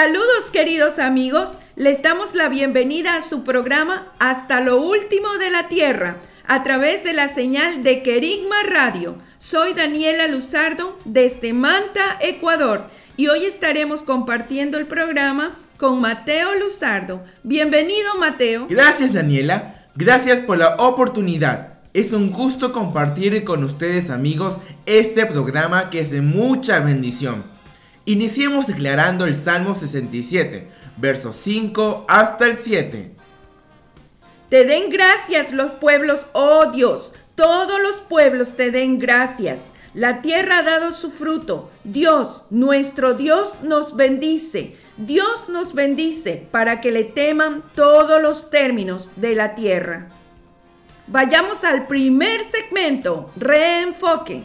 Saludos queridos amigos, les damos la bienvenida a su programa Hasta lo último de la Tierra a través de la señal de Querigma Radio. Soy Daniela Luzardo desde Manta, Ecuador y hoy estaremos compartiendo el programa con Mateo Luzardo. Bienvenido Mateo. Gracias Daniela, gracias por la oportunidad. Es un gusto compartir con ustedes amigos este programa que es de mucha bendición. Iniciemos declarando el Salmo 67, versos 5 hasta el 7. Te den gracias los pueblos, oh Dios, todos los pueblos te den gracias. La tierra ha dado su fruto. Dios, nuestro Dios, nos bendice. Dios nos bendice para que le teman todos los términos de la tierra. Vayamos al primer segmento, reenfoque.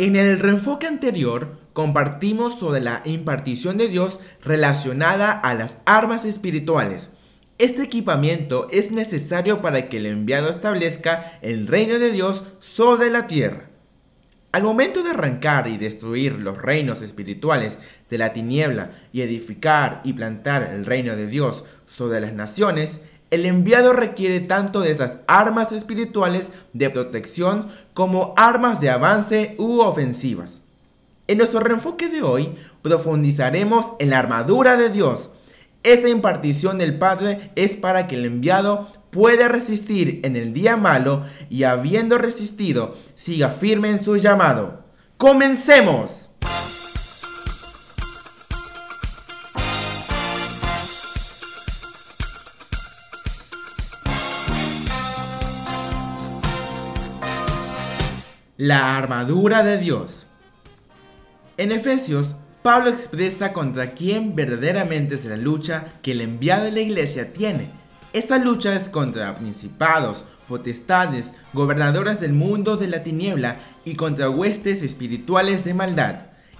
En el reenfoque anterior compartimos sobre la impartición de Dios relacionada a las armas espirituales. Este equipamiento es necesario para que el enviado establezca el reino de Dios sobre la tierra. Al momento de arrancar y destruir los reinos espirituales de la tiniebla y edificar y plantar el reino de Dios sobre las naciones, el enviado requiere tanto de esas armas espirituales de protección como armas de avance u ofensivas. En nuestro reenfoque de hoy profundizaremos en la armadura de Dios. Esa impartición del Padre es para que el enviado pueda resistir en el día malo y habiendo resistido siga firme en su llamado. ¡Comencemos! La armadura de Dios. En Efesios, Pablo expresa contra quién verdaderamente es la lucha que el enviado de la iglesia tiene. Esta lucha es contra principados, potestades, gobernadores del mundo de la tiniebla y contra huestes espirituales de maldad.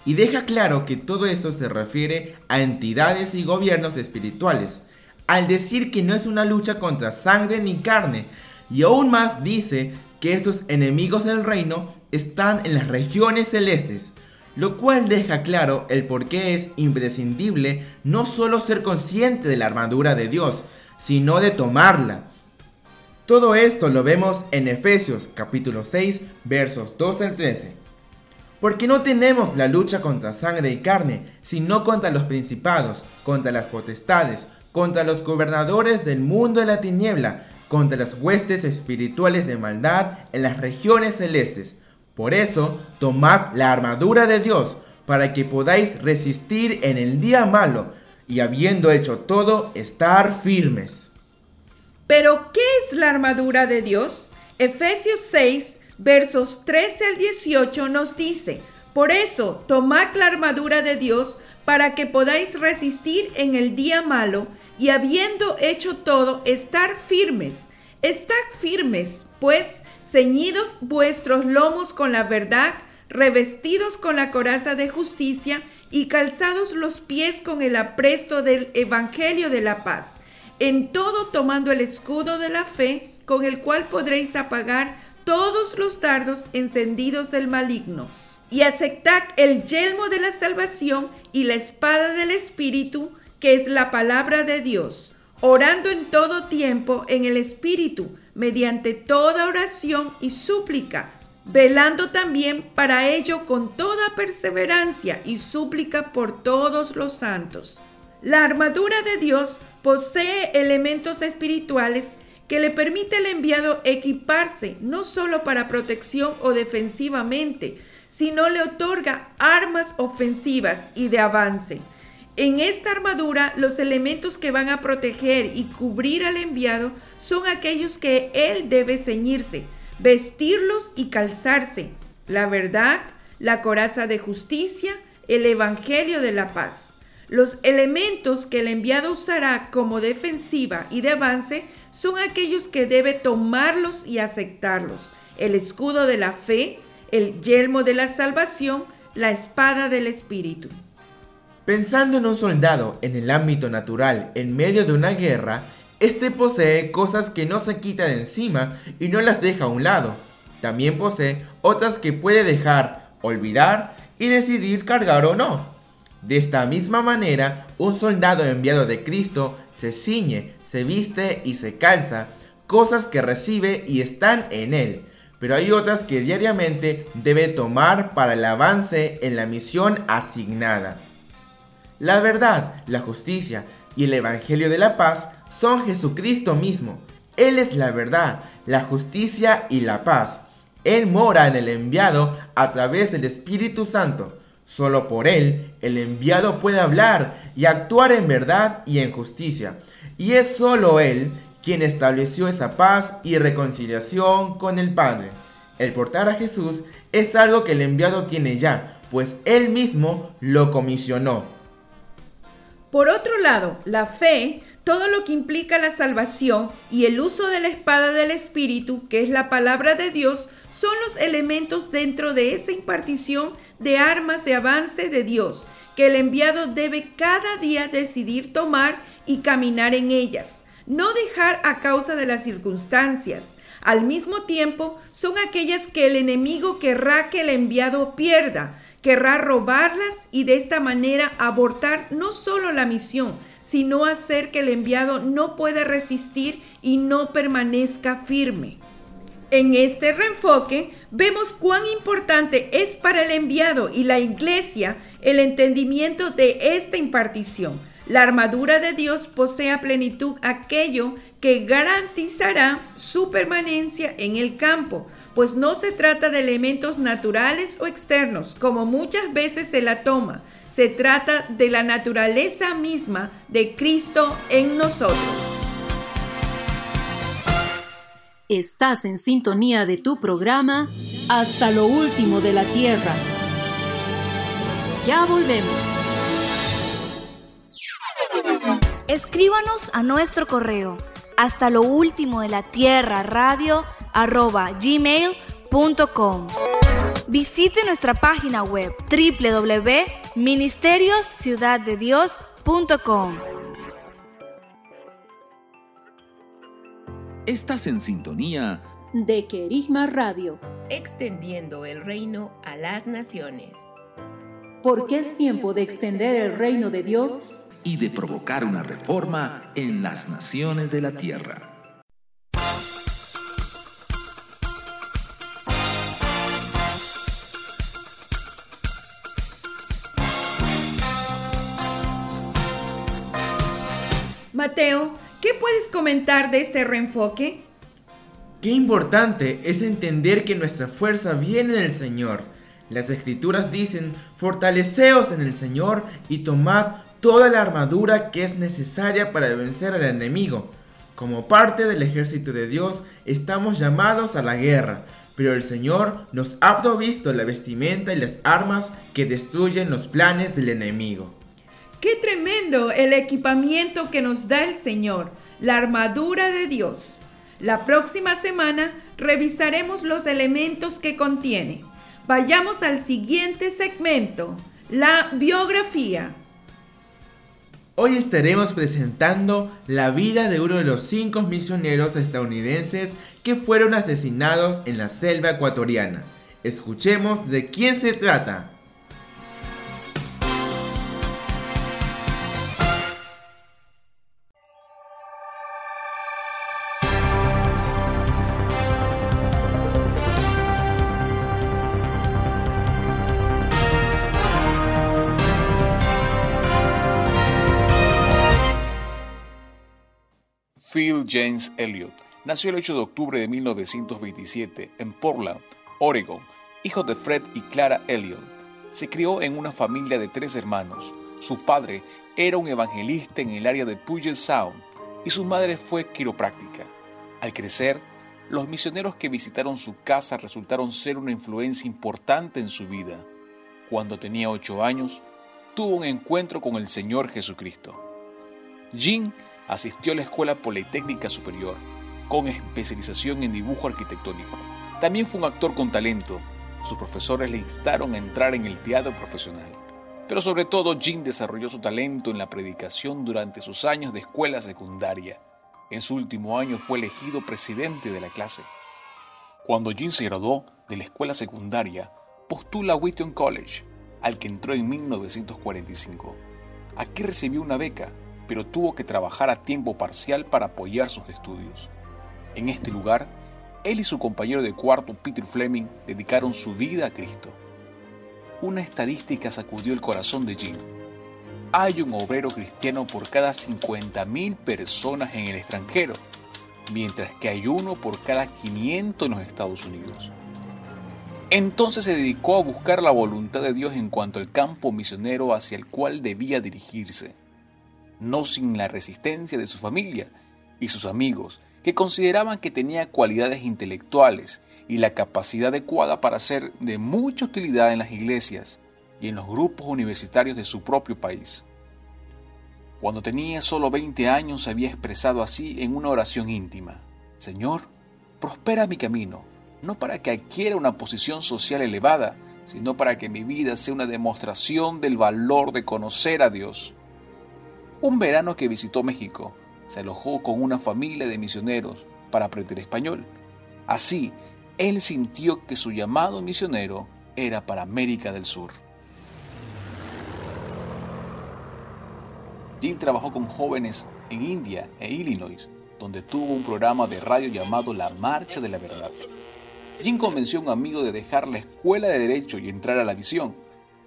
Y deja claro que todo esto se refiere a entidades y gobiernos espirituales, al decir que no es una lucha contra sangre ni carne, y aún más dice que estos enemigos del reino están en las regiones celestes, lo cual deja claro el por qué es imprescindible no solo ser consciente de la armadura de Dios, sino de tomarla. Todo esto lo vemos en Efesios capítulo 6 versos 2 al 13. Porque no tenemos la lucha contra sangre y carne, sino contra los principados, contra las potestades, contra los gobernadores del mundo de la tiniebla, contra las huestes espirituales de maldad en las regiones celestes. Por eso, tomad la armadura de Dios, para que podáis resistir en el día malo, y habiendo hecho todo, estar firmes. Pero, ¿qué es la armadura de Dios? Efesios 6, versos 13 al 18 nos dice, por eso, tomad la armadura de Dios, para que podáis resistir en el día malo, y habiendo hecho todo, estar firmes. Estad firmes, pues, ceñidos vuestros lomos con la verdad, revestidos con la coraza de justicia y calzados los pies con el apresto del Evangelio de la paz. En todo tomando el escudo de la fe, con el cual podréis apagar todos los dardos encendidos del maligno. Y aceptad el yelmo de la salvación y la espada del Espíritu, que es la palabra de Dios, orando en todo tiempo en el Espíritu, mediante toda oración y súplica, velando también para ello con toda perseverancia y súplica por todos los santos. La armadura de Dios posee elementos espirituales que le permite al enviado equiparse no solo para protección o defensivamente, sino le otorga armas ofensivas y de avance. En esta armadura, los elementos que van a proteger y cubrir al enviado son aquellos que él debe ceñirse, vestirlos y calzarse. La verdad, la coraza de justicia, el evangelio de la paz. Los elementos que el enviado usará como defensiva y de avance son aquellos que debe tomarlos y aceptarlos. El escudo de la fe, el yelmo de la salvación, la espada del Espíritu. Pensando en un soldado en el ámbito natural en medio de una guerra, este posee cosas que no se quita de encima y no las deja a un lado. También posee otras que puede dejar, olvidar y decidir cargar o no. De esta misma manera, un soldado enviado de Cristo se ciñe, se viste y se calza, cosas que recibe y están en él, pero hay otras que diariamente debe tomar para el avance en la misión asignada. La verdad, la justicia y el Evangelio de la paz son Jesucristo mismo. Él es la verdad, la justicia y la paz. Él mora en el enviado a través del Espíritu Santo. Solo por Él el enviado puede hablar y actuar en verdad y en justicia. Y es solo Él quien estableció esa paz y reconciliación con el Padre. El portar a Jesús es algo que el enviado tiene ya, pues Él mismo lo comisionó. Por otro lado, la fe todo lo que implica la salvación y el uso de la espada del Espíritu, que es la palabra de Dios, son los elementos dentro de esa impartición de armas de avance de Dios, que el enviado debe cada día decidir tomar y caminar en ellas, no dejar a causa de las circunstancias. Al mismo tiempo, son aquellas que el enemigo querrá que el enviado pierda, querrá robarlas y de esta manera abortar no solo la misión, sino hacer que el enviado no pueda resistir y no permanezca firme. En este reenfoque vemos cuán importante es para el enviado y la iglesia el entendimiento de esta impartición. La armadura de Dios posee a plenitud aquello que garantizará su permanencia en el campo, pues no se trata de elementos naturales o externos, como muchas veces se la toma, se trata de la naturaleza misma de Cristo en nosotros. Estás en sintonía de tu programa Hasta lo último de la Tierra. Ya volvemos. Escríbanos a nuestro correo hasta lo último de la tierra radio arroba gmail.com. Visite nuestra página web www.ministeriosciudaddedios.com. Estás en sintonía De Querigma Radio. Extendiendo el reino a las naciones. Porque es tiempo de extender el reino de Dios y de provocar una reforma en las naciones de la tierra. Mateo, ¿qué puedes comentar de este reenfoque? Qué importante es entender que nuestra fuerza viene del Señor. Las escrituras dicen, fortaleceos en el Señor y tomad toda la armadura que es necesaria para vencer al enemigo. Como parte del ejército de Dios estamos llamados a la guerra, pero el Señor nos ha provisto la vestimenta y las armas que destruyen los planes del enemigo. Qué tremendo el equipamiento que nos da el Señor, la armadura de Dios. La próxima semana revisaremos los elementos que contiene. Vayamos al siguiente segmento, la biografía. Hoy estaremos presentando la vida de uno de los cinco misioneros estadounidenses que fueron asesinados en la selva ecuatoriana. Escuchemos de quién se trata. Phil James Elliot nació el 8 de octubre de 1927 en Portland, Oregon, hijo de Fred y Clara Elliott. Se crió en una familia de tres hermanos. Su padre era un evangelista en el área de Puget Sound y su madre fue quiropráctica. Al crecer, los misioneros que visitaron su casa resultaron ser una influencia importante en su vida. Cuando tenía ocho años, tuvo un encuentro con el Señor Jesucristo. Jean asistió a la Escuela Politécnica Superior, con especialización en dibujo arquitectónico. También fue un actor con talento. Sus profesores le instaron a entrar en el teatro profesional. Pero sobre todo, Jean desarrolló su talento en la predicación durante sus años de escuela secundaria. En su último año fue elegido presidente de la clase. Cuando Jean se graduó de la escuela secundaria, postula a Wheaton College, al que entró en 1945. Aquí recibió una beca, pero tuvo que trabajar a tiempo parcial para apoyar sus estudios. En este lugar, él y su compañero de cuarto, Peter Fleming, dedicaron su vida a Cristo. Una estadística sacudió el corazón de Jean. Hay un obrero cristiano por cada 50.000 personas en el extranjero, mientras que hay uno por cada 500 en los Estados Unidos. Entonces se dedicó a buscar la voluntad de Dios en cuanto al campo misionero hacia el cual debía dirigirse, no sin la resistencia de su familia y sus amigos, que consideraban que tenía cualidades intelectuales y la capacidad adecuada para ser de mucha utilidad en las iglesias y en los grupos universitarios de su propio país. Cuando tenía solo 20 años se había expresado así en una oración íntima, Señor, prospera mi camino no para que adquiera una posición social elevada, sino para que mi vida sea una demostración del valor de conocer a Dios. Un verano que visitó México, se alojó con una familia de misioneros para aprender español. Así, él sintió que su llamado misionero era para América del Sur. Jim trabajó con jóvenes en India e Illinois, donde tuvo un programa de radio llamado La Marcha de la Verdad. Jim convenció a un amigo de dejar la escuela de derecho y entrar a la visión.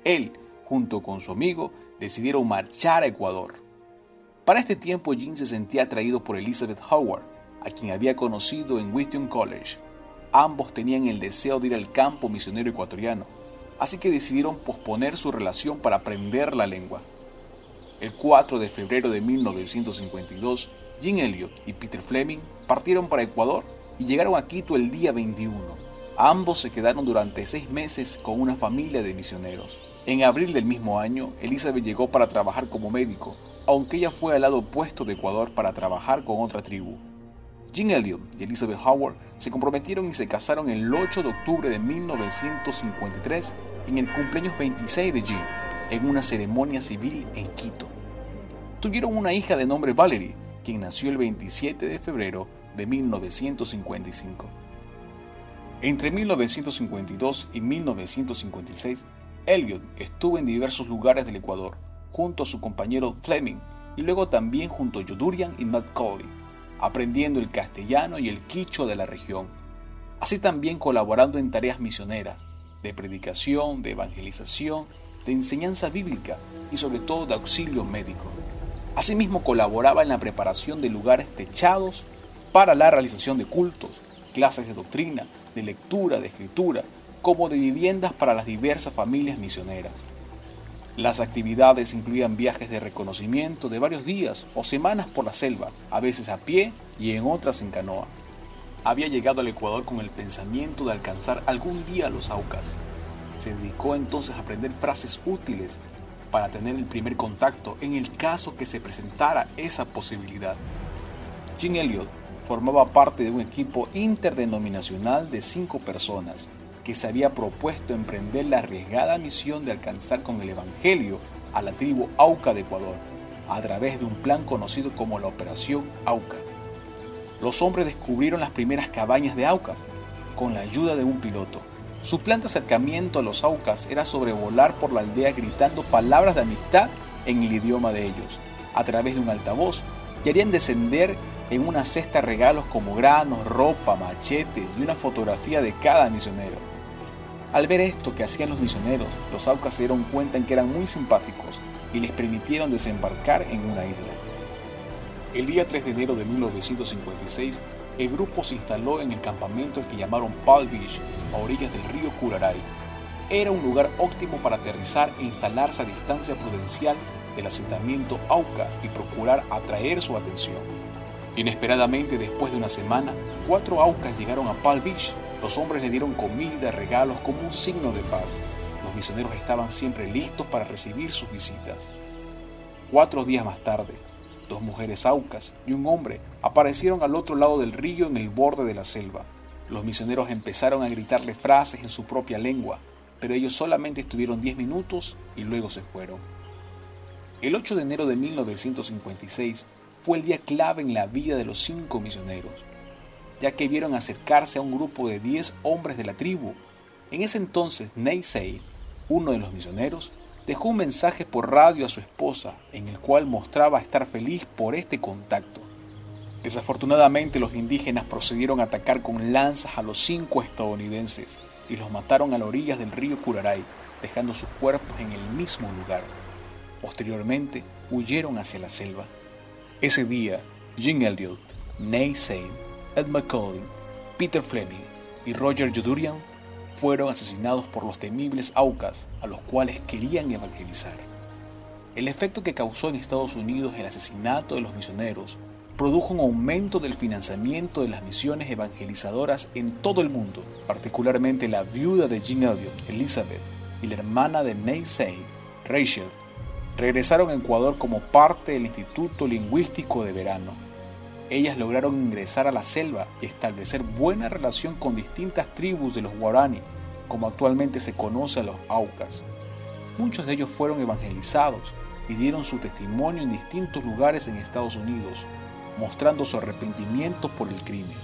Él, junto con su amigo, decidieron marchar a Ecuador. Para este tiempo Jim se sentía atraído por Elizabeth Howard, a quien había conocido en Wheaton College. Ambos tenían el deseo de ir al campo misionero ecuatoriano, así que decidieron posponer su relación para aprender la lengua. El 4 de febrero de 1952, Jim Elliot y Peter Fleming partieron para Ecuador y llegaron a Quito el día 21. Ambos se quedaron durante seis meses con una familia de misioneros. En abril del mismo año, Elizabeth llegó para trabajar como médico, aunque ella fue al lado opuesto de Ecuador para trabajar con otra tribu. Jean Elliot y Elizabeth Howard se comprometieron y se casaron el 8 de octubre de 1953 en el cumpleaños 26 de Jean, en una ceremonia civil en Quito. Tuvieron una hija de nombre Valerie, quien nació el 27 de febrero de 1955. Entre 1952 y 1956, Elliot estuvo en diversos lugares del Ecuador, junto a su compañero Fleming y luego también junto a Jodurian y Matt Colley, aprendiendo el castellano y el quicho de la región, así también colaborando en tareas misioneras, de predicación, de evangelización, de enseñanza bíblica y sobre todo de auxilio médico. Asimismo colaboraba en la preparación de lugares techados para la realización de cultos, clases de doctrina, de lectura, de escritura, como de viviendas para las diversas familias misioneras. Las actividades incluían viajes de reconocimiento de varios días o semanas por la selva, a veces a pie y en otras en canoa. Había llegado al Ecuador con el pensamiento de alcanzar algún día los Aucas. Se dedicó entonces a aprender frases útiles para tener el primer contacto en el caso que se presentara esa posibilidad. Jim Elliot formaba parte de un equipo interdenominacional de cinco personas que se había propuesto emprender la arriesgada misión de alcanzar con el Evangelio a la tribu Auca de Ecuador, a través de un plan conocido como la Operación Auca. Los hombres descubrieron las primeras cabañas de Auca con la ayuda de un piloto. Su plan de acercamiento a los Aucas era sobrevolar por la aldea gritando palabras de amistad en el idioma de ellos, a través de un altavoz, y harían descender en una cesta regalos como granos, ropa, machetes y una fotografía de cada misionero. Al ver esto que hacían los misioneros, los aucas se dieron cuenta en que eran muy simpáticos y les permitieron desembarcar en una isla. El día 3 de enero de 1956, el grupo se instaló en el campamento que llamaron Palm Beach, a orillas del río Curaray. Era un lugar óptimo para aterrizar e instalarse a distancia prudencial del asentamiento Auca y procurar atraer su atención. Inesperadamente, después de una semana, cuatro Aucas llegaron a Palm Beach. Los hombres le dieron comida, regalos como un signo de paz. Los misioneros estaban siempre listos para recibir sus visitas. Cuatro días más tarde, dos mujeres aucas y un hombre aparecieron al otro lado del río en el borde de la selva. Los misioneros empezaron a gritarle frases en su propia lengua, pero ellos solamente estuvieron diez minutos y luego se fueron. El 8 de enero de 1956 fue el día clave en la vida de los cinco misioneros, ya que vieron acercarse a un grupo de 10 hombres de la tribu. En ese entonces, Neisei, uno de los misioneros, dejó un mensaje por radio a su esposa en el cual mostraba estar feliz por este contacto. Desafortunadamente los indígenas procedieron a atacar con lanzas a los cinco estadounidenses y los mataron a las orillas del río Curaray, dejando sus cuerpos en el mismo lugar. Posteriormente, huyeron hacia la selva. Ese día, Jim Elliot, Nate Sain, Ed McCollin, Peter Fleming y Roger Judurian fueron asesinados por los temibles Aucas a los cuales querían evangelizar. El efecto que causó en Estados Unidos el asesinato de los misioneros produjo un aumento del financiamiento de las misiones evangelizadoras en todo el mundo, particularmente la viuda de Jim Elliot, Elizabeth, y la hermana de Sain, Rachel, regresaron a Ecuador como parte del Instituto Lingüístico de Verano. Ellas lograron ingresar a la selva y establecer buena relación con distintas tribus de los guaraní, como actualmente se conoce a los aucas. Muchos de ellos fueron evangelizados y dieron su testimonio en distintos lugares en Estados Unidos, mostrando su arrepentimiento por el crimen.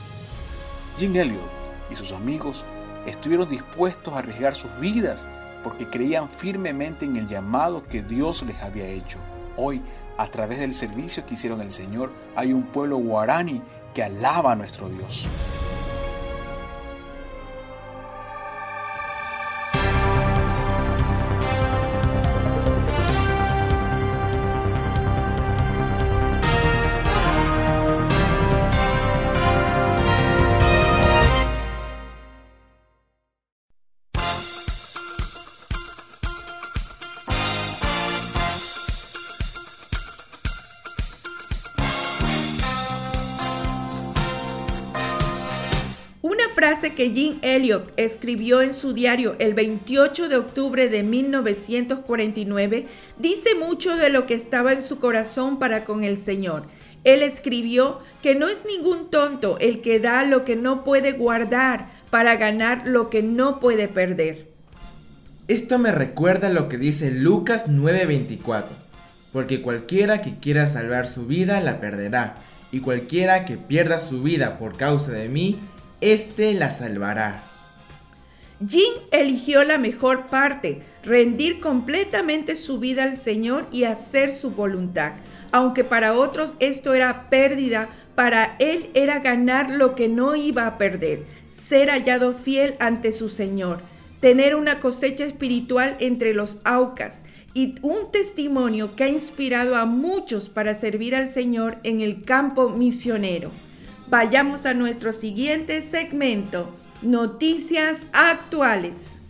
Jim Elliot y sus amigos estuvieron dispuestos a arriesgar sus vidas porque creían firmemente en el llamado que Dios les había hecho. Hoy, a través del servicio que hicieron el Señor, hay un pueblo guaraní que alaba a nuestro Dios. Que Jim Elliot escribió en su diario el 28 de octubre de 1949 dice mucho de lo que estaba en su corazón para con el Señor. Él escribió que no es ningún tonto el que da lo que no puede guardar para ganar lo que no puede perder. Esto me recuerda lo que dice Lucas 9:24, porque cualquiera que quiera salvar su vida la perderá, y cualquiera que pierda su vida por causa de mí, éste la salvará. Jim eligió la mejor parte, rendir completamente su vida al Señor y hacer su voluntad. Aunque para otros esto era pérdida, para él era ganar lo que no iba a perder, ser hallado fiel ante su Señor, tener una cosecha espiritual entre los aucas y un testimonio que ha inspirado a muchos para servir al Señor en el campo misionero. Vayamos a nuestro siguiente segmento, noticias actuales.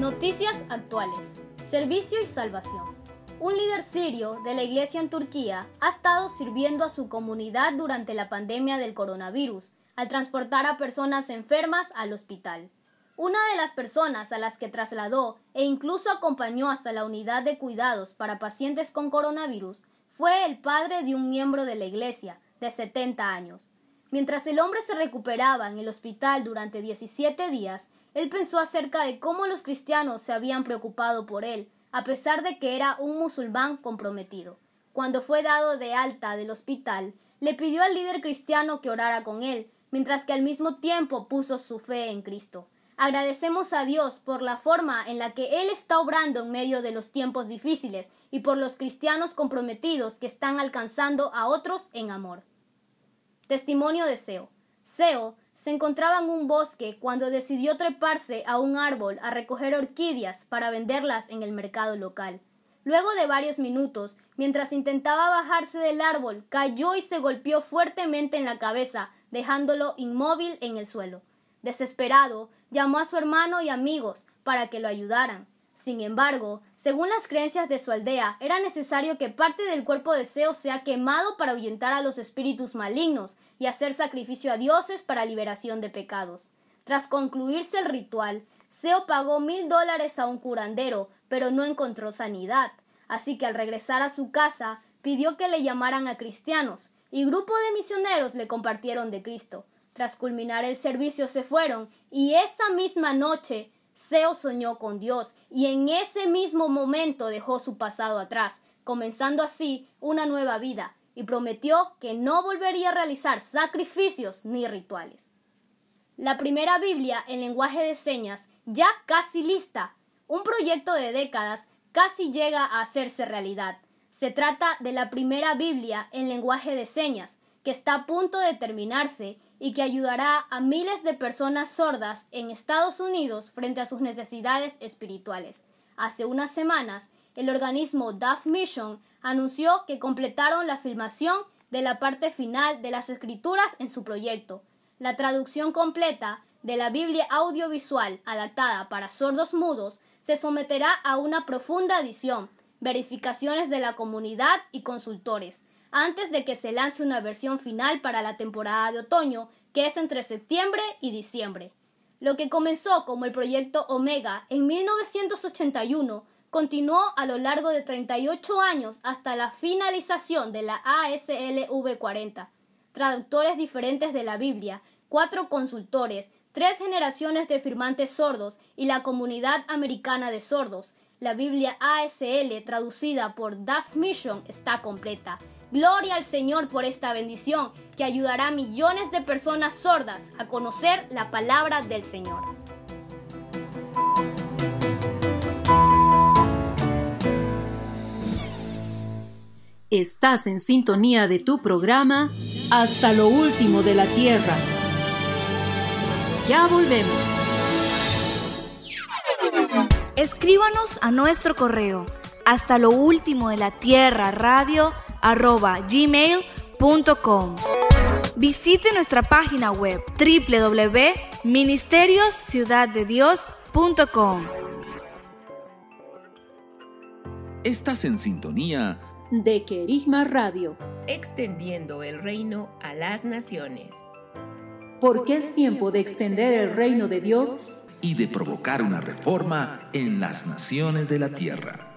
Noticias actuales. Servicio y salvación. Un líder sirio de la iglesia en Turquía ha estado sirviendo a su comunidad durante la pandemia del coronavirus al transportar a personas enfermas al hospital. Una de las personas a las que trasladó e incluso acompañó hasta la unidad de cuidados para pacientes con coronavirus fue el padre de un miembro de la iglesia, de 70 años. Mientras el hombre se recuperaba en el hospital durante 17 días, él pensó acerca de cómo los cristianos se habían preocupado por él, a pesar de que era un musulmán comprometido. Cuando fue dado de alta del hospital, le pidió al líder cristiano que orara con él, mientras que al mismo tiempo puso su fe en Cristo. Agradecemos a Dios por la forma en la que Él está obrando en medio de los tiempos difíciles y por los cristianos comprometidos que están alcanzando a otros en amor. Testimonio de SEO. SEO se encontraba en un bosque cuando decidió treparse a un árbol a recoger orquídeas para venderlas en el mercado local. Luego de varios minutos, mientras intentaba bajarse del árbol, cayó y se golpeó fuertemente en la cabeza, dejándolo inmóvil en el suelo. Desesperado, llamó a su hermano y amigos para que lo ayudaran. Sin embargo, según las creencias de su aldea, era necesario que parte del cuerpo de Seo sea quemado para ahuyentar a los espíritus malignos y hacer sacrificio a dioses para liberación de pecados. Tras concluirse el ritual, Seo pagó mil dólares a un curandero, pero no encontró sanidad. Así que al regresar a su casa, pidió que le llamaran a cristianos, y grupo de misioneros le compartieron de Cristo. Tras culminar el servicio se fueron, y esa misma noche Seo soñó con Dios y en ese mismo momento dejó su pasado atrás, comenzando así una nueva vida, y prometió que no volvería a realizar sacrificios ni rituales. La primera Biblia en lenguaje de señas, ya casi lista. Un proyecto de décadas casi llega a hacerse realidad. Se trata de la primera Biblia en lenguaje de señas, que está a punto de terminarse y que ayudará a miles de personas sordas en Estados Unidos frente a sus necesidades espirituales. Hace unas semanas, el organismo Deaf Mission anunció que completaron la filmación de la parte final de las escrituras en su proyecto. La traducción completa de la Biblia audiovisual adaptada para sordos mudos se someterá a una profunda edición, verificaciones de la comunidad y consultores, antes de que se lance una versión final para la temporada de otoño, que es entre septiembre y diciembre. Lo que comenzó como el proyecto Omega en 1981 continuó a lo largo de 38 años hasta la finalización de la ASLV 40. Traductores diferentes de la Biblia, cuatro consultores, tres generaciones de firmantes sordos y la comunidad americana de sordos. La Biblia ASL traducida por Duff Mission está completa Gloria al Señor por esta bendición que ayudará a millones de personas sordas a conocer la palabra del Señor. Estás en sintonía de tu programa Hasta lo último de la tierra. Ya volvemos. Escríbanos a nuestro correo hasta lo último de la tierra radio arroba gmail.com. Visite nuestra página web www.ministeriosciudaddedios.com. Estás en sintonía de Querigma Radio, extendiendo el reino a las naciones. Porque es tiempo de extender el reino de Dios y de provocar una reforma en las naciones de la tierra.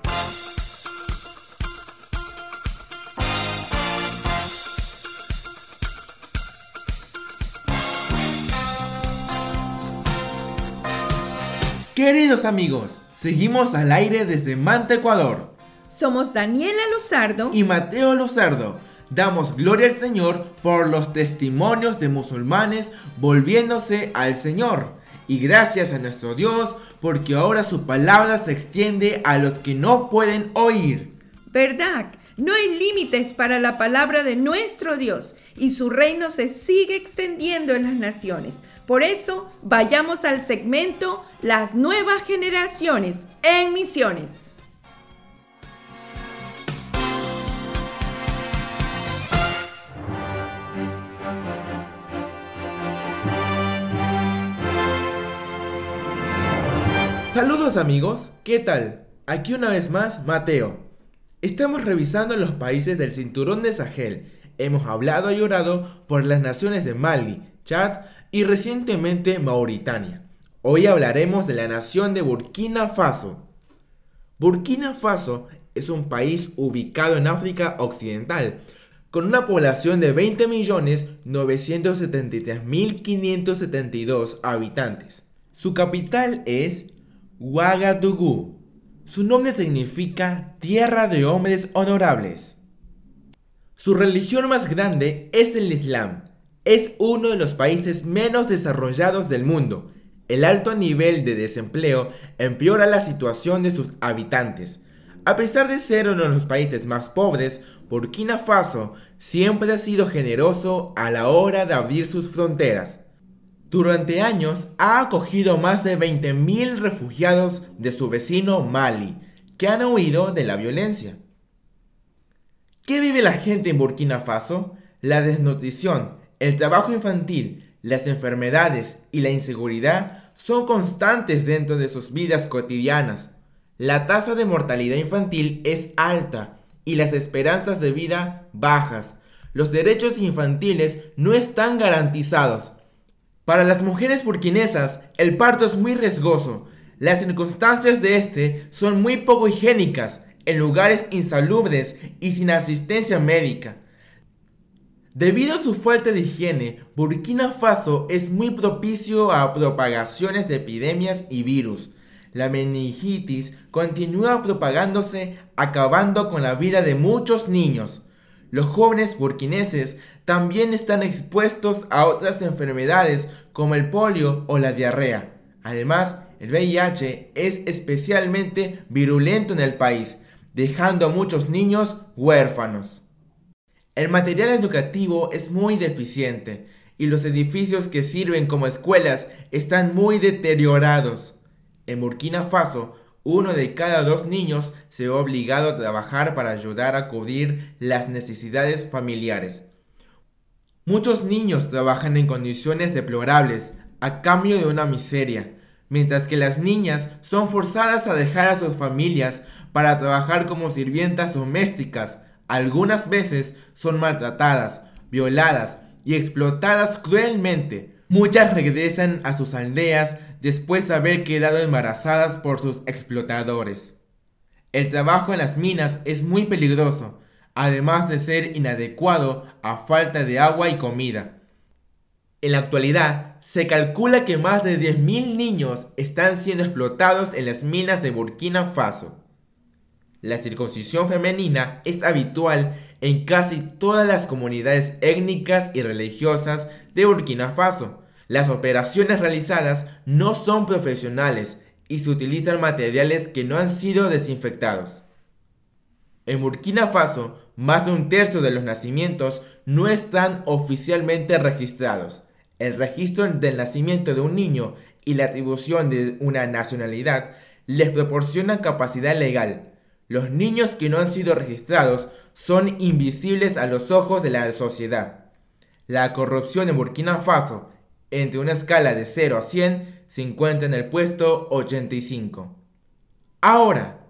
Queridos amigos, seguimos al aire desde Manta, Ecuador. Somos Daniela Luzardo y Mateo Luzardo. Damos gloria al Señor por los testimonios de musulmanes volviéndose al Señor. Y gracias a nuestro Dios porque ahora su palabra se extiende a los que no pueden oír. ¿Verdad? No hay límites para la palabra de nuestro Dios y su reino se sigue extendiendo en las naciones. Por eso, vayamos al segmento Las nuevas generaciones en misiones. Saludos amigos, ¿qué tal? Aquí una vez más Mateo. Estamos revisando los países del cinturón de Sahel. Hemos hablado y orado por las naciones de Mali, Chad y recientemente Mauritania. Hoy hablaremos de la nación de Burkina Faso. Burkina Faso es un país ubicado en África Occidental, con una población de 20.973.572 habitantes. Su capital es Ouagadougou. Su nombre significa Tierra de Hombres Honorables. Su religión más grande es el Islam. Es uno de los países menos desarrollados del mundo. El alto nivel de desempleo empeora la situación de sus habitantes. A pesar de ser uno de los países más pobres, Burkina Faso siempre ha sido generoso a la hora de abrir sus fronteras. Durante años ha acogido más de 20.000 refugiados de su vecino Mali, que han huido de la violencia. ¿Qué vive la gente en Burkina Faso? La desnutrición, el trabajo infantil, las enfermedades y la inseguridad son constantes dentro de sus vidas cotidianas. La tasa de mortalidad infantil es alta y las esperanzas de vida bajas. Los derechos infantiles no están garantizados. Para las mujeres burkinesas, el parto es muy riesgoso. Las circunstancias de este son muy poco higiénicas, en lugares insalubres y sin asistencia médica. Debido a su falta de higiene, Burkina Faso es muy propicio a propagaciones de epidemias y virus. La meningitis continúa propagándose, acabando con la vida de muchos niños. Los jóvenes burkineses también están expuestos a otras enfermedades como el polio o la diarrea. Además, el VIH es especialmente virulento en el país, dejando a muchos niños huérfanos. El material educativo es muy deficiente y los edificios que sirven como escuelas están muy deteriorados. En Burkina Faso, uno de cada dos niños se ve obligado a trabajar para ayudar a cubrir las necesidades familiares. Muchos niños trabajan en condiciones deplorables a cambio de una miseria, mientras que las niñas son forzadas a dejar a sus familias para trabajar como sirvientas domésticas algunas veces son maltratadas, violadas y explotadas cruelmente. Muchas regresan a sus aldeas después de haber quedado embarazadas por sus explotadores. El trabajo en las minas es muy peligroso, además de ser inadecuado a falta de agua y comida. En la actualidad, se calcula que más de 10.000 niños están siendo explotados en las minas de Burkina Faso. La circuncisión femenina es habitual en casi todas las comunidades étnicas y religiosas de Burkina Faso. Las operaciones realizadas no son profesionales y se utilizan materiales que no han sido desinfectados. En Burkina Faso, más de un tercio de los nacimientos no están oficialmente registrados. El registro del nacimiento de un niño y la atribución de una nacionalidad les proporcionan capacidad legal, los niños que no han sido registrados son invisibles a los ojos de la sociedad. La corrupción en Burkina Faso, entre una escala de 0 a 100, se encuentra en el puesto 85. Ahora,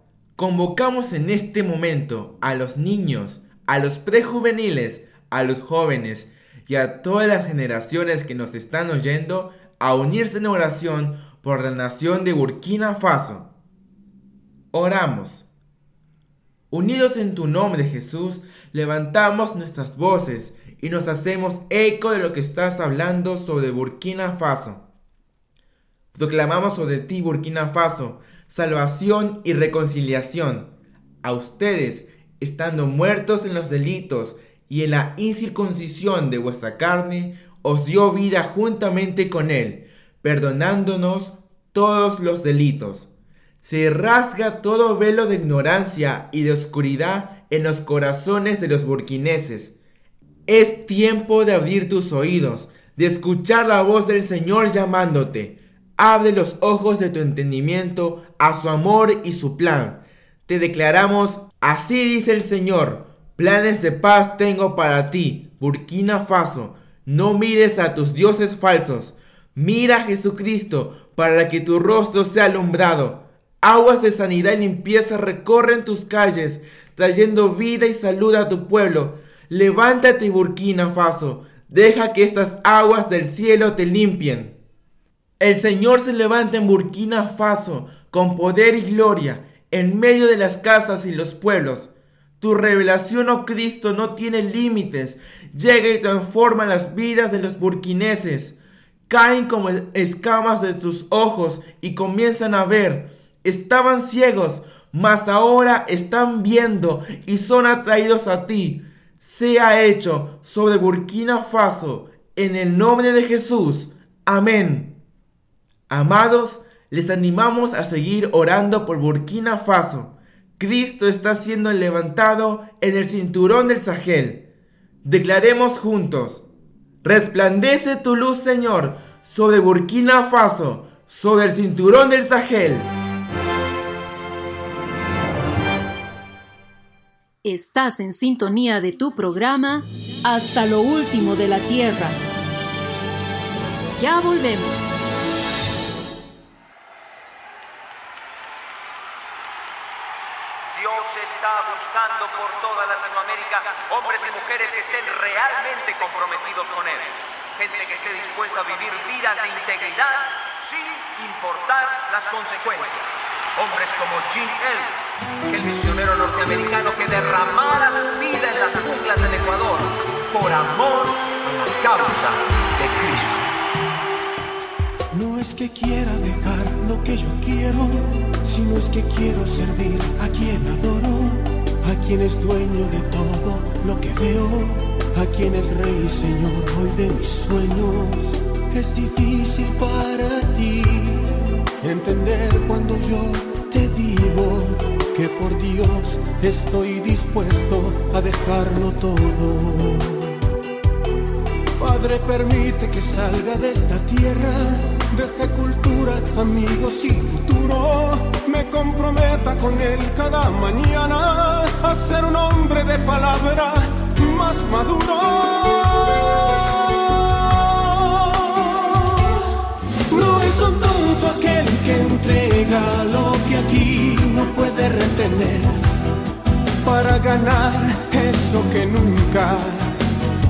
convocamos en este momento a los niños, a los prejuveniles, a los jóvenes y a todas las generaciones que nos están oyendo a unirse en oración por la nación de Burkina Faso. Oramos. Unidos en tu nombre, Jesús, levantamos nuestras voces y nos hacemos eco de lo que estás hablando sobre Burkina Faso. Proclamamos sobre ti, Burkina Faso, salvación y reconciliación. A ustedes, estando muertos en los delitos y en la incircuncisión de vuestra carne, os dio vida juntamente con él, perdonándonos todos los delitos se rasga todo velo de ignorancia y de oscuridad en los corazones de los burkineses. Es tiempo de abrir tus oídos, de escuchar la voz del Señor llamándote. Abre los ojos de tu entendimiento a su amor y su plan. Te declaramos, así dice el Señor, planes de paz tengo para ti, Burkina Faso. No mires a tus dioses falsos. Mira a Jesucristo para que tu rostro sea alumbrado Aguas de sanidad y limpieza recorren tus calles, trayendo vida y salud a tu pueblo. Levántate, Burkina Faso, deja que estas aguas del cielo te limpien. El Señor se levanta en Burkina Faso con poder y gloria, en medio de las casas y los pueblos. Tu revelación, oh Cristo, no tiene límites. Llega y transforma las vidas de los burkineses. Caen como escamas de tus ojos y comienzan a ver estaban ciegos, mas ahora están viendo y son atraídos a ti. Sea hecho sobre Burkina Faso, en el nombre de Jesús. Amén. Amados, les animamos a seguir orando por Burkina Faso. Cristo está siendo levantado en el cinturón del Sahel. Declaremos juntos. Resplandece tu luz, Señor, sobre Burkina Faso, sobre el cinturón del Sahel. Estás en sintonía de tu programa Hasta lo último de la Tierra. Ya volvemos. Gente que esté dispuesta a vivir vidas de integridad sin importar las consecuencias. Hombres como Jim Elliot, el misionero norteamericano que derramara su vida en las junglas del Ecuador por amor a la causa de Cristo. No es que quiera dejar lo que yo quiero, sino es que quiero servir a quien adoro, a quien es dueño de todo lo que veo, a quien es rey señor hoy de mis sueños. Es difícil para ti entender cuando yo te digo que por Dios estoy dispuesto a dejarlo todo. Padre, permite que salga de esta tierra, deje cultura, amigos y futuro. Me comprometa con él cada mañana a ser un hombre de palabra más maduro. No es un tonto aquel que entrega lo que aquí no puede retener para ganar eso que nunca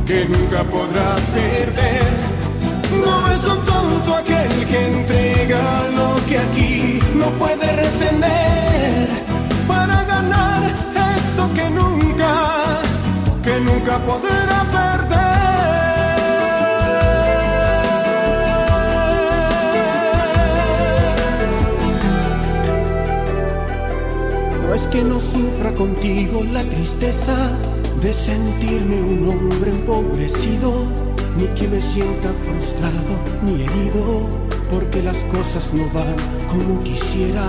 que nunca podrá perder. No es un tonto aquel que entrega lo que aquí no puede retener para ganar esto que nunca, nunca podrá perder. No es que no sufra contigo la tristeza de sentirme un hombre empobrecido, ni que me sienta frustrado ni herido, porque las cosas no van como quisiera.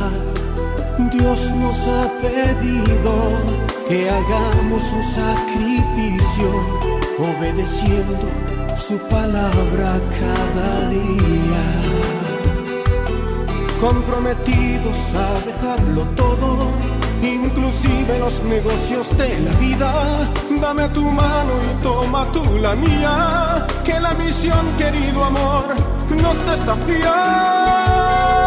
Dios nos ha pedido que hagamos un sacrificio, obedeciendo su palabra cada día. Comprometidos a dejarlo todo inclusive los negocios de la vida. Dame tu mano y toma tú la mía, que la misión, querido amor, nos desafía.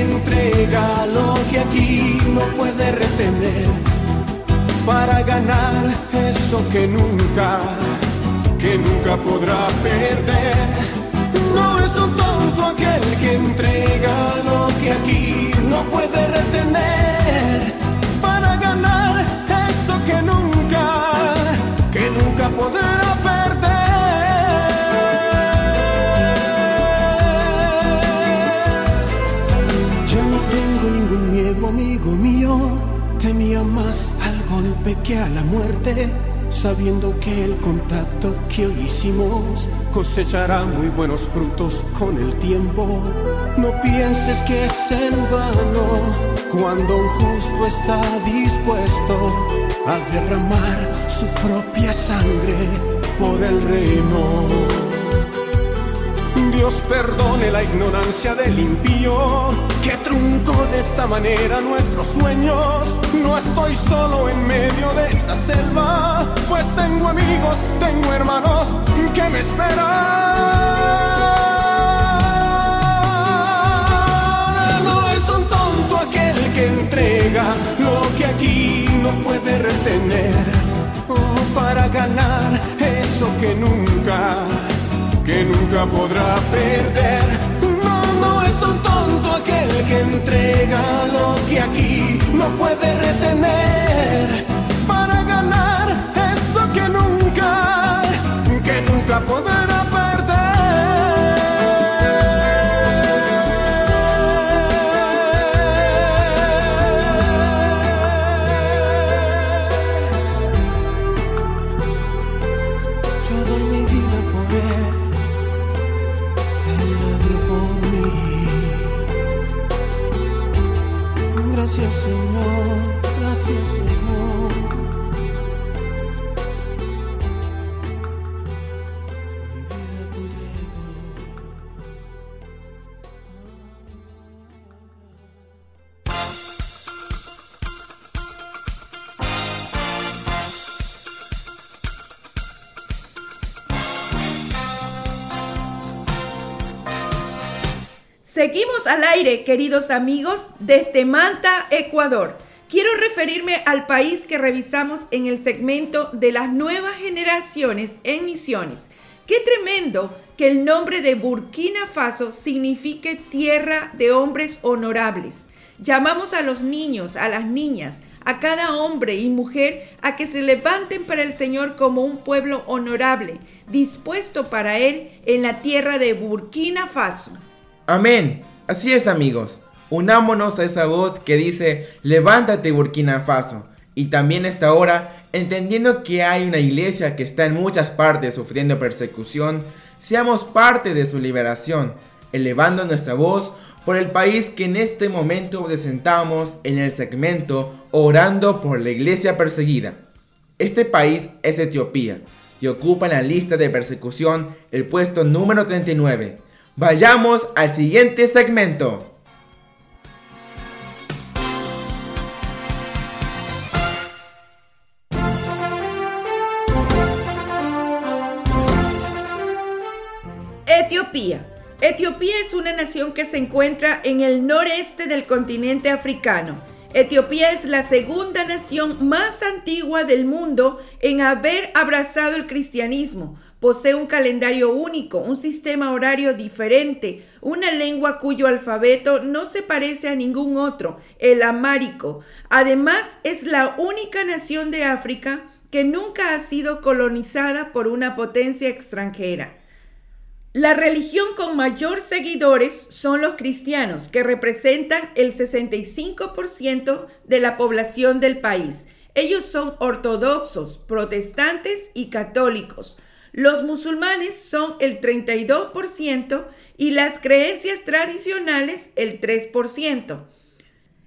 Entrega lo que aquí no puede retener. Para ganar eso que nunca, que nunca podrá perder. No es un tonto aquel que entrega lo que aquí no puede retener. Para ganar eso que nunca, Más al golpe que a la muerte sabiendo que el contacto que hoy hicimos cosechará muy buenos frutos con el tiempo. No pienses que es en vano cuando un justo está dispuesto a derramar su propia sangre por el reino. Dios perdone la ignorancia del impío que truncó de esta manera nuestros sueños. No estoy solo en medio de esta selva, pues tengo amigos, tengo hermanos que me esperan. No es un tonto aquel que entrega lo que aquí no puede retener oh, para ganar eso que nunca que nunca podrá perder. No, no es un tonto aquel que Queridos amigos, desde Manta, Ecuador. Quiero referirme al país que revisamos en el segmento de las nuevas generaciones en misiones. Qué tremendo que el nombre de Burkina Faso signifique tierra de hombres honorables. Llamamos a los niños, a las niñas, a cada hombre y mujer a que se levanten para el Señor como un pueblo honorable, dispuesto para Él en la tierra de Burkina Faso. Amén. Así es amigos. Unámonos a esa voz que dice, levántate Burkina Faso. Y también esta hora, entendiendo que hay una iglesia que está en muchas partes sufriendo persecución, seamos parte de su liberación, elevando nuestra voz por el país que en este momento presentamos en el segmento Orando por la Iglesia Perseguida. Este país es Etiopía y ocupa en la lista de persecución el puesto número 39. Vayamos al siguiente segmento. Etiopía. Etiopía es una nación que se encuentra en el noreste del continente africano. Etiopía es la segunda nación más antigua del mundo en haber abrazado el cristianismo. Posee un calendario único, un sistema horario diferente, una lengua cuyo alfabeto no se parece a ningún otro, el amárico. Además, es la única nación de África que nunca ha sido colonizada por una potencia extranjera. La religión con mayor seguidores son los cristianos, que representan el 65% de la población del país. Ellos son ortodoxos, protestantes y católicos. Los musulmanes son el 32% y las creencias tradicionales el 3%.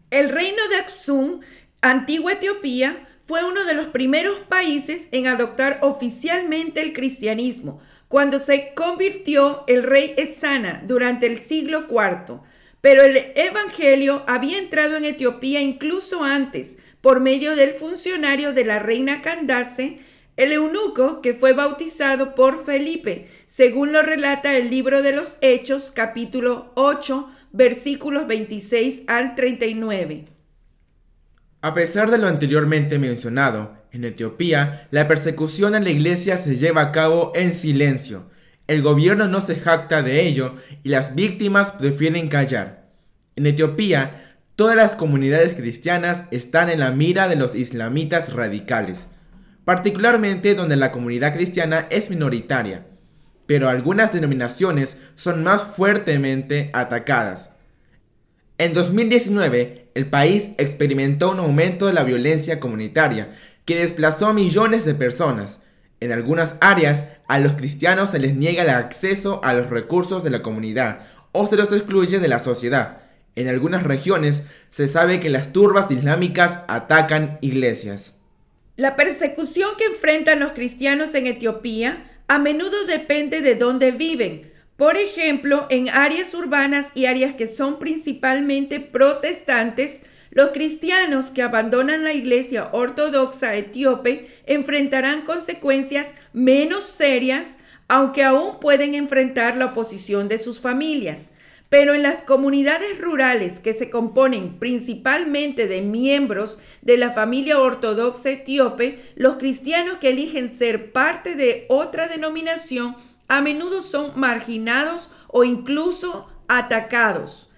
El reino de Aksum, antigua Etiopía, fue uno de los primeros países en adoptar oficialmente el cristianismo cuando se convirtió el rey Esana durante el siglo IV. Pero el Evangelio había entrado en Etiopía incluso antes, por medio del funcionario de la reina Candace, el eunuco que fue bautizado por Felipe, según lo relata el libro de los Hechos, capítulo 8, versículos 26 al 39. A pesar de lo anteriormente mencionado, en Etiopía, la persecución a la iglesia se lleva a cabo en silencio. El gobierno no se jacta de ello y las víctimas prefieren callar. En Etiopía, todas las comunidades cristianas están en la mira de los islamitas radicales, particularmente donde la comunidad cristiana es minoritaria, pero algunas denominaciones son más fuertemente atacadas. En 2019, el país experimentó un aumento de la violencia comunitaria que desplazó a millones de personas. En algunas áreas, a los cristianos se les niega el acceso a los recursos de la comunidad o se los excluye de la sociedad. En algunas regiones se sabe que las turbas islámicas atacan iglesias. La persecución que enfrentan los cristianos en Etiopía a menudo depende de dónde viven. Por ejemplo, en áreas urbanas y áreas que son principalmente protestantes, los cristianos que abandonan la iglesia ortodoxa etíope enfrentarán consecuencias menos serias, aunque aún pueden enfrentar la oposición de sus familias. Pero en las comunidades rurales que se componen principalmente de miembros de la familia ortodoxa etíope, los cristianos que eligen ser parte de otra denominación a menudo son marginados o incluso atacados.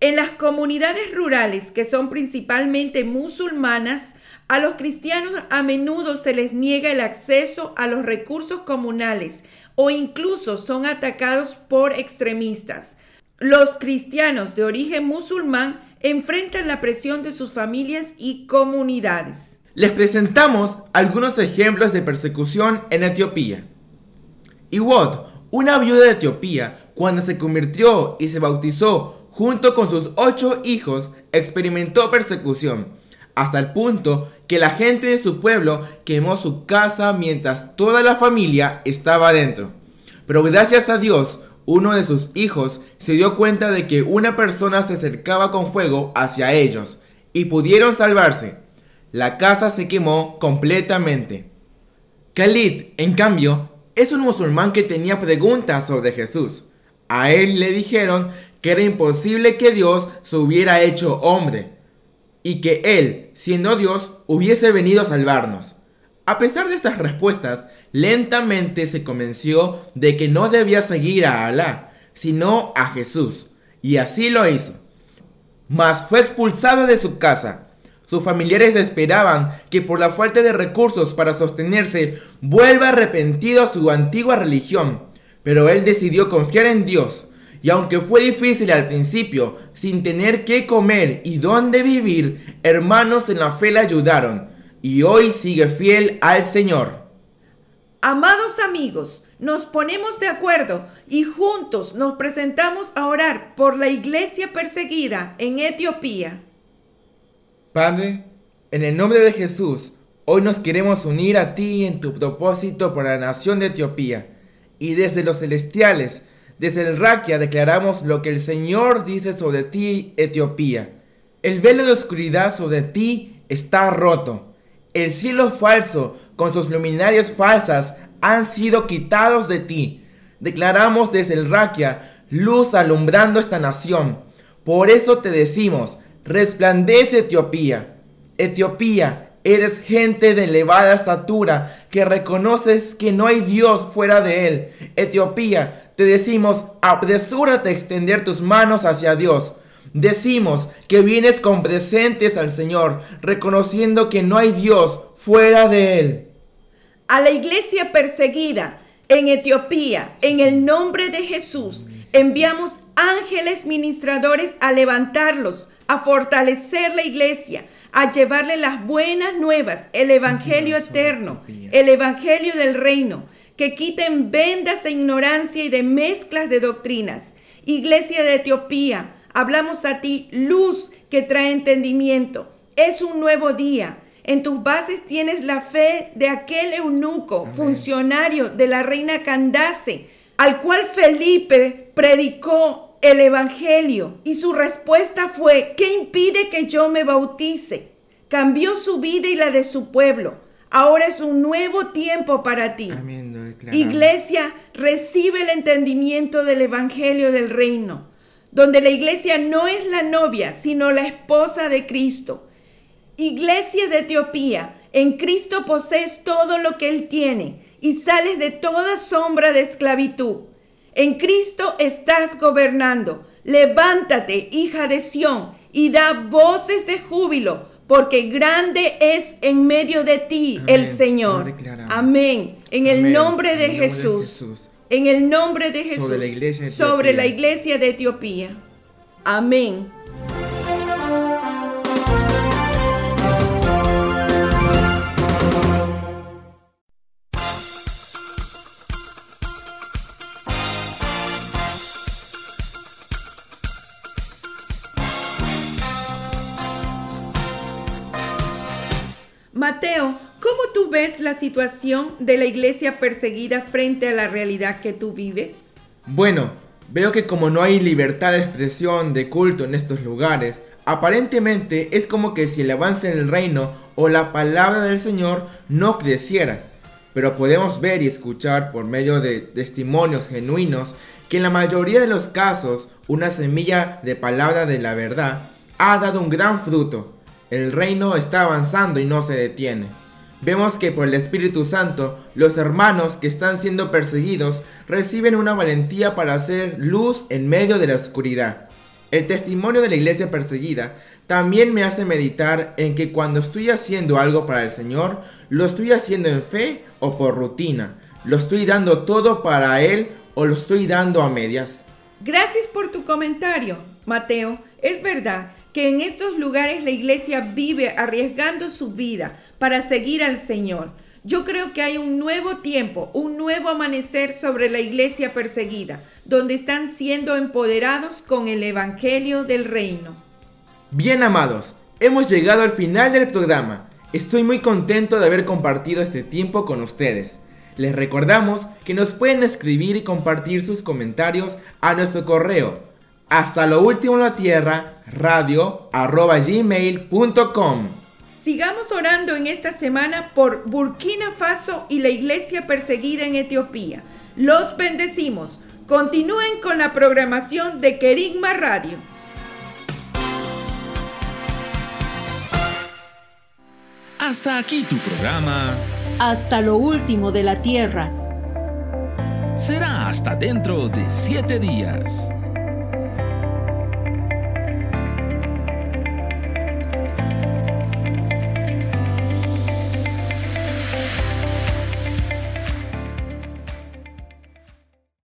En las comunidades rurales, que son principalmente musulmanas, a los cristianos a menudo se les niega el acceso a los recursos comunales o incluso son atacados por extremistas. Los cristianos de origen musulmán enfrentan la presión de sus familias y comunidades. Les presentamos algunos ejemplos de persecución en Etiopía. Iwot, una viuda de Etiopía, cuando se convirtió y se bautizó junto con sus ocho hijos, experimentó persecución, hasta el punto que la gente de su pueblo quemó su casa mientras toda la familia estaba adentro. Pero gracias a Dios, uno de sus hijos se dio cuenta de que una persona se acercaba con fuego hacia ellos y pudieron salvarse. La casa se quemó completamente. Khalid, en cambio, es un musulmán que tenía preguntas sobre Jesús. A él le dijeron que era imposible que Dios se hubiera hecho hombre y que Él, siendo Dios, hubiese venido a salvarnos. A pesar de estas respuestas, lentamente se convenció de que no debía seguir a Alá, sino a Jesús, y así lo hizo. Mas fue expulsado de su casa. Sus familiares esperaban que por la falta de recursos para sostenerse vuelva arrepentido a su antigua religión, pero él decidió confiar en Dios, y aunque fue difícil al principio, sin tener qué comer y dónde vivir, hermanos en la fe le ayudaron, y hoy sigue fiel al Señor. Amados amigos, nos ponemos de acuerdo y juntos nos presentamos a orar por la iglesia perseguida en Etiopía. Padre, en el nombre de Jesús, hoy nos queremos unir a ti en tu propósito por la nación de Etiopía. Y desde los celestiales, desde el Raquia, declaramos lo que el Señor dice sobre ti, Etiopía. El velo de oscuridad sobre ti está roto. El cielo falso, con sus luminarias falsas, han sido quitados de ti. Declaramos desde el Raquia luz alumbrando esta nación. Por eso te decimos, resplandece Etiopía. Etiopía, eres gente de elevada estatura que reconoces que no hay Dios fuera de él. Etiopía, te decimos, apresúrate a extender tus manos hacia Dios. Decimos que vienes con presentes al Señor, reconociendo que no hay Dios fuera de Él. A la iglesia perseguida en Etiopía, en el nombre de Jesús, enviamos ángeles ministradores a levantarlos, a fortalecer la iglesia, a llevarle las buenas nuevas, el Evangelio eterno, el Evangelio del reino, que quiten vendas de ignorancia y de mezclas de doctrinas. Iglesia de Etiopía, Hablamos a ti, luz que trae entendimiento. Es un nuevo día. En tus bases tienes la fe de aquel eunuco, funcionario de la reina Candace, al cual Felipe predicó el Evangelio y su respuesta fue, ¿qué impide que yo me bautice? Cambió su vida y la de su pueblo. Ahora es un nuevo tiempo para ti. Iglesia, recibe el entendimiento del Evangelio del reino donde la iglesia no es la novia, sino la esposa de Cristo. Iglesia de Etiopía, en Cristo posees todo lo que Él tiene y sales de toda sombra de esclavitud. En Cristo estás gobernando. Levántate, hija de Sión, y da voces de júbilo, porque grande es en medio de ti el Señor. Amén. En el nombre de Jesús. En el nombre de Jesús. Sobre la iglesia de, sobre la iglesia de Etiopía. Amén. ¿Cómo tú ves la situación de la iglesia perseguida frente a la realidad que tú vives? Bueno, veo que como no hay libertad de expresión, de culto en estos lugares, aparentemente es como que si el avance en el reino o la palabra del Señor no creciera. Pero podemos ver y escuchar por medio de testimonios genuinos que en la mayoría de los casos una semilla de palabra de la verdad ha dado un gran fruto. El reino está avanzando y no se detiene. Vemos que por el Espíritu Santo, los hermanos que están siendo perseguidos reciben una valentía para hacer luz en medio de la oscuridad. El testimonio de la iglesia perseguida también me hace meditar en que cuando estoy haciendo algo para el Señor, lo estoy haciendo en fe o por rutina. Lo estoy dando todo para Él o lo estoy dando a medias. Gracias por tu comentario, Mateo. Es verdad que en estos lugares la iglesia vive arriesgando su vida para seguir al Señor. Yo creo que hay un nuevo tiempo, un nuevo amanecer sobre la iglesia perseguida, donde están siendo empoderados con el Evangelio del Reino. Bien amados, hemos llegado al final del programa. Estoy muy contento de haber compartido este tiempo con ustedes. Les recordamos que nos pueden escribir y compartir sus comentarios a nuestro correo hasta lo último en la tierra radio arroba gmail.com. Sigamos orando en esta semana por Burkina Faso y la iglesia perseguida en Etiopía. Los bendecimos. Continúen con la programación de Querigma Radio. Hasta aquí tu programa. Hasta lo último de la tierra. Será hasta dentro de siete días.